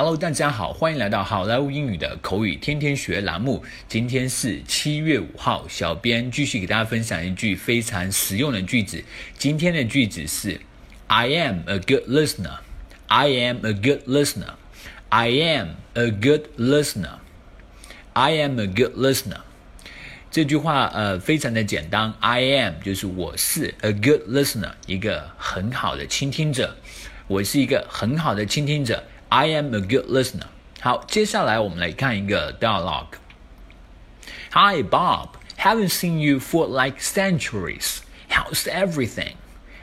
Hello，大家好，欢迎来到好莱坞英语的口语天天学栏目。今天是七月五号，小编继续给大家分享一句非常实用的句子。今天的句子是 I am a good listener. I am a good listener. I am a good listener. I am a good listener. 这句话呃非常的简单，I am 就是我是 a good listener，一个很好的倾听者。我是一个很好的倾听者。I am a good listener。好，接下来我们来看一个 dialogue。Hi Bob, haven't seen you for like centuries. How's everything?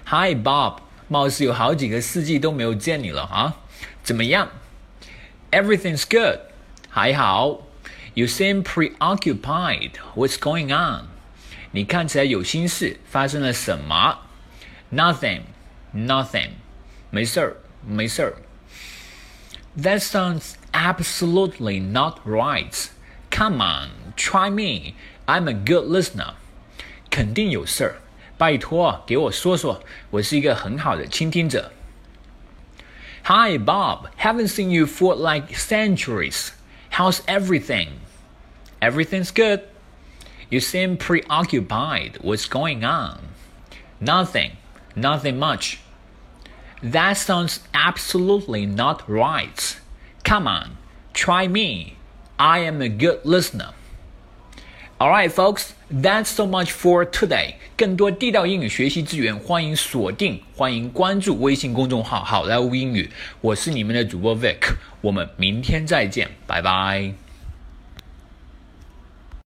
Hi Bob，貌似有好几个世纪都没有见你了啊，怎么样？Everything's good，还好。You seem preoccupied. What's going on? 你看起来有心事，发生了什么？Nothing, nothing，没事儿，没事儿。 that sounds absolutely not right. Come on, try me. I'm a good listener. 肯定有事儿，拜托给我说说，我是一个很好的倾听者。Hi Bob, haven't seen you for like centuries. How's everything? Everything's good. You seem preoccupied. What's going on? Nothing. Nothing much. That sounds absolutely not right. Come on, try me. I am a good listener. Alright, folks, that's so much for today. 更多地道英语学习资源，欢迎锁定，欢迎关注微信公众号“好莱坞英语”。我是你们的主播 Vic，我们明天再见，拜拜。